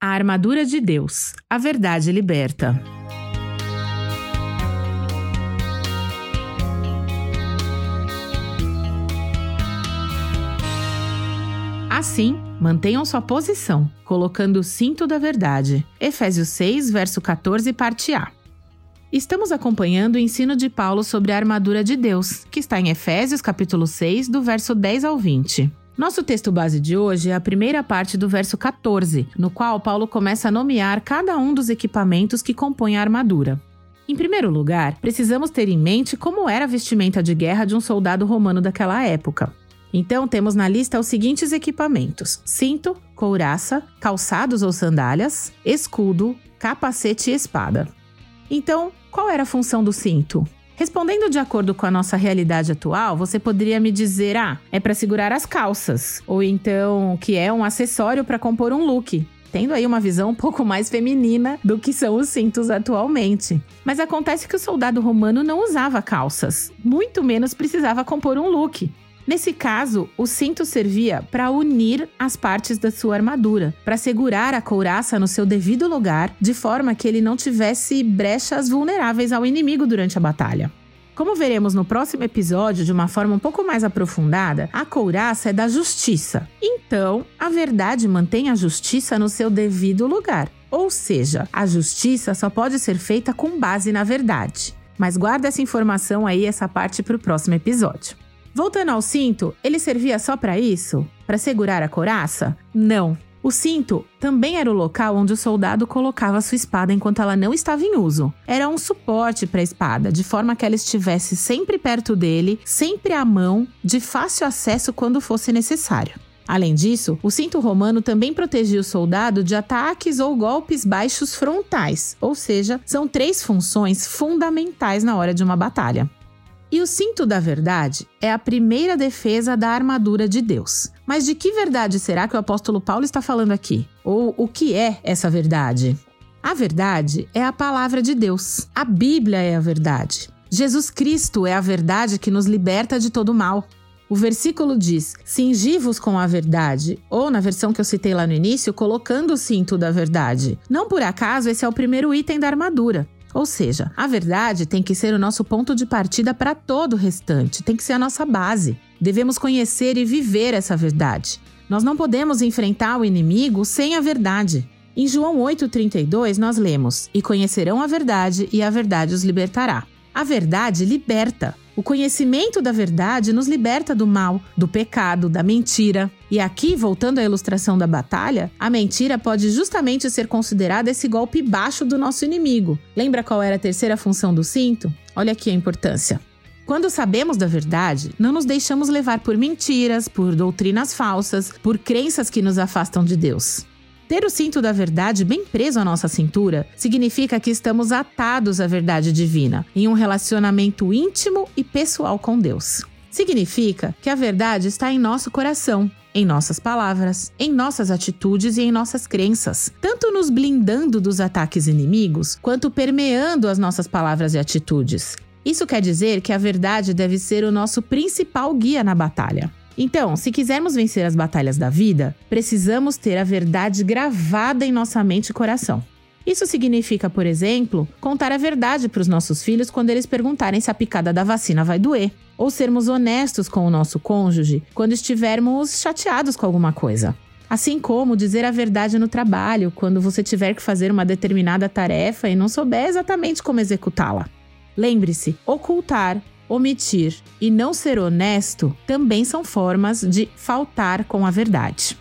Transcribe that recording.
A armadura de Deus. A verdade liberta. Assim, mantenham sua posição, colocando o cinto da verdade. Efésios 6, verso 14, parte A. Estamos acompanhando o ensino de Paulo sobre a armadura de Deus, que está em Efésios capítulo 6, do verso 10 ao 20. Nosso texto base de hoje é a primeira parte do verso 14, no qual Paulo começa a nomear cada um dos equipamentos que compõem a armadura. Em primeiro lugar, precisamos ter em mente como era a vestimenta de guerra de um soldado romano daquela época. Então, temos na lista os seguintes equipamentos: cinto, couraça, calçados ou sandálias, escudo, capacete e espada. Então, qual era a função do cinto? Respondendo de acordo com a nossa realidade atual, você poderia me dizer: ah, é para segurar as calças, ou então que é um acessório para compor um look. Tendo aí uma visão um pouco mais feminina do que são os cintos atualmente. Mas acontece que o soldado romano não usava calças, muito menos precisava compor um look. Nesse caso, o cinto servia para unir as partes da sua armadura, para segurar a couraça no seu devido lugar, de forma que ele não tivesse brechas vulneráveis ao inimigo durante a batalha. Como veremos no próximo episódio de uma forma um pouco mais aprofundada, a couraça é da justiça. Então, a verdade mantém a justiça no seu devido lugar. Ou seja, a justiça só pode ser feita com base na verdade. Mas guarda essa informação aí, essa parte para o próximo episódio. Voltando ao cinto, ele servia só para isso? Para segurar a coraça? Não. O cinto também era o local onde o soldado colocava sua espada enquanto ela não estava em uso. Era um suporte para a espada, de forma que ela estivesse sempre perto dele, sempre à mão, de fácil acesso quando fosse necessário. Além disso, o cinto romano também protegia o soldado de ataques ou golpes baixos frontais, ou seja, são três funções fundamentais na hora de uma batalha. E o cinto da verdade é a primeira defesa da armadura de Deus. Mas de que verdade será que o apóstolo Paulo está falando aqui? Ou o que é essa verdade? A verdade é a palavra de Deus. A Bíblia é a verdade. Jesus Cristo é a verdade que nos liberta de todo mal. O versículo diz: Cingi-vos com a verdade, ou na versão que eu citei lá no início, colocando o cinto da verdade. Não por acaso esse é o primeiro item da armadura. Ou seja, a verdade tem que ser o nosso ponto de partida para todo o restante, tem que ser a nossa base. Devemos conhecer e viver essa verdade. Nós não podemos enfrentar o inimigo sem a verdade. Em João 8,32, nós lemos: E conhecerão a verdade, e a verdade os libertará. A verdade liberta. O conhecimento da verdade nos liberta do mal, do pecado, da mentira. E aqui, voltando à ilustração da batalha, a mentira pode justamente ser considerada esse golpe baixo do nosso inimigo. Lembra qual era a terceira função do cinto? Olha aqui a importância. Quando sabemos da verdade, não nos deixamos levar por mentiras, por doutrinas falsas, por crenças que nos afastam de Deus. Ter o cinto da verdade bem preso à nossa cintura significa que estamos atados à verdade divina, em um relacionamento íntimo e pessoal com Deus. Significa que a verdade está em nosso coração, em nossas palavras, em nossas atitudes e em nossas crenças, tanto nos blindando dos ataques inimigos, quanto permeando as nossas palavras e atitudes. Isso quer dizer que a verdade deve ser o nosso principal guia na batalha. Então, se quisermos vencer as batalhas da vida, precisamos ter a verdade gravada em nossa mente e coração. Isso significa, por exemplo, contar a verdade para os nossos filhos quando eles perguntarem se a picada da vacina vai doer, ou sermos honestos com o nosso cônjuge quando estivermos chateados com alguma coisa. Assim como dizer a verdade no trabalho quando você tiver que fazer uma determinada tarefa e não souber exatamente como executá-la. Lembre-se, ocultar omitir e não ser honesto também são formas de faltar com a verdade.